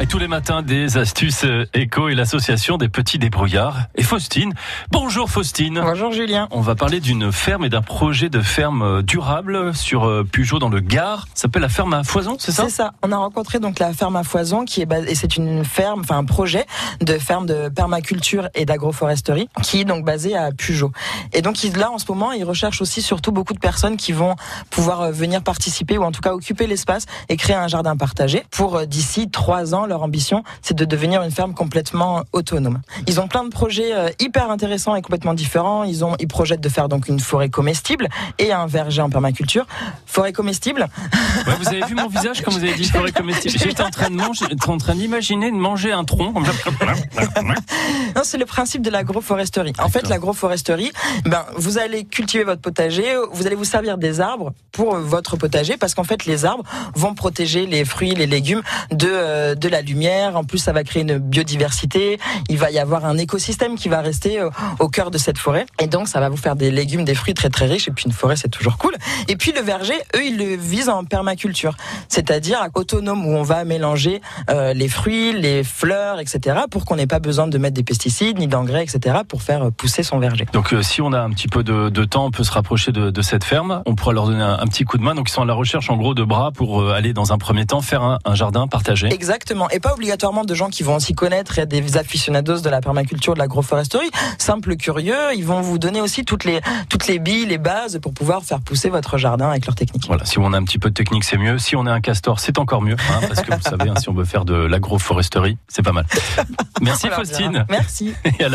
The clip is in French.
Et tous les matins, des astuces euh, éco et l'association des petits débrouillards. Et Faustine. Bonjour Faustine. Bonjour Julien. On va parler d'une ferme et d'un projet de ferme euh, durable sur euh, Pujot dans le Gard. Ça s'appelle la ferme à foison, c'est ça? C'est ça. On a rencontré donc la ferme à foison qui est basée, et c'est une ferme, enfin un projet de ferme de permaculture et d'agroforesterie qui est donc basé à Pujot. Et donc là en ce moment, ils recherchent aussi surtout beaucoup de personnes qui vont pouvoir venir participer ou en tout cas occuper l'espace et créer un jardin partagé. Pour d'ici trois ans, leur ambition, c'est de devenir une ferme complètement autonome. Ils ont plein de projets euh, hyper intéressants et complètement différents. Ils ont, ils projettent de faire donc une forêt comestible et un verger en permaculture. Forêt comestible, Ouais, Vous avez vu mon visage quand vous avez dit forêt comestible? J'étais en train de manger, en train d'imaginer de manger un tronc. comme. Non, c'est le principe de l'agroforesterie. En fait, l'agroforesterie, ben, vous allez cultiver votre potager, vous allez vous servir des arbres pour votre potager, parce qu'en fait, les arbres vont protéger les fruits, les légumes de, euh, de la lumière. En plus, ça va créer une biodiversité. Il va y avoir un écosystème qui va rester euh, au cœur de cette forêt. Et donc, ça va vous faire des légumes, des fruits très très riches. Et puis, une forêt, c'est toujours cool. Et puis, le verger, eux, ils le visent en permaculture. C'est-à-dire autonome, où on va mélanger euh, les fruits, les fleurs, etc. pour qu'on n'ait pas besoin de mettre des pesticides, ni d'engrais, etc. pour faire euh, pousser son verger. Donc euh, si on a un petit peu de, de temps, on peut se rapprocher de, de cette ferme. On pourra leur donner un, un petit coup de main. Donc ils sont à la recherche en gros de bras pour euh, aller dans un premier temps faire un, un jardin partagé. Exactement. Et pas obligatoirement de gens qui vont s'y connaître. A des aficionados de la permaculture, de l'agroforesterie. Simples curieux. Ils vont vous donner aussi toutes les, toutes les billes, les bases pour pouvoir faire pousser votre jardin avec leur technique. Voilà, si on a un petit peu de technique, c'est mieux. Si on est un castor, c'est encore mieux, hein, parce que vous savez, hein, si on veut faire de l'agroforesterie, c'est pas mal. Merci. Faustine. Merci. Et à.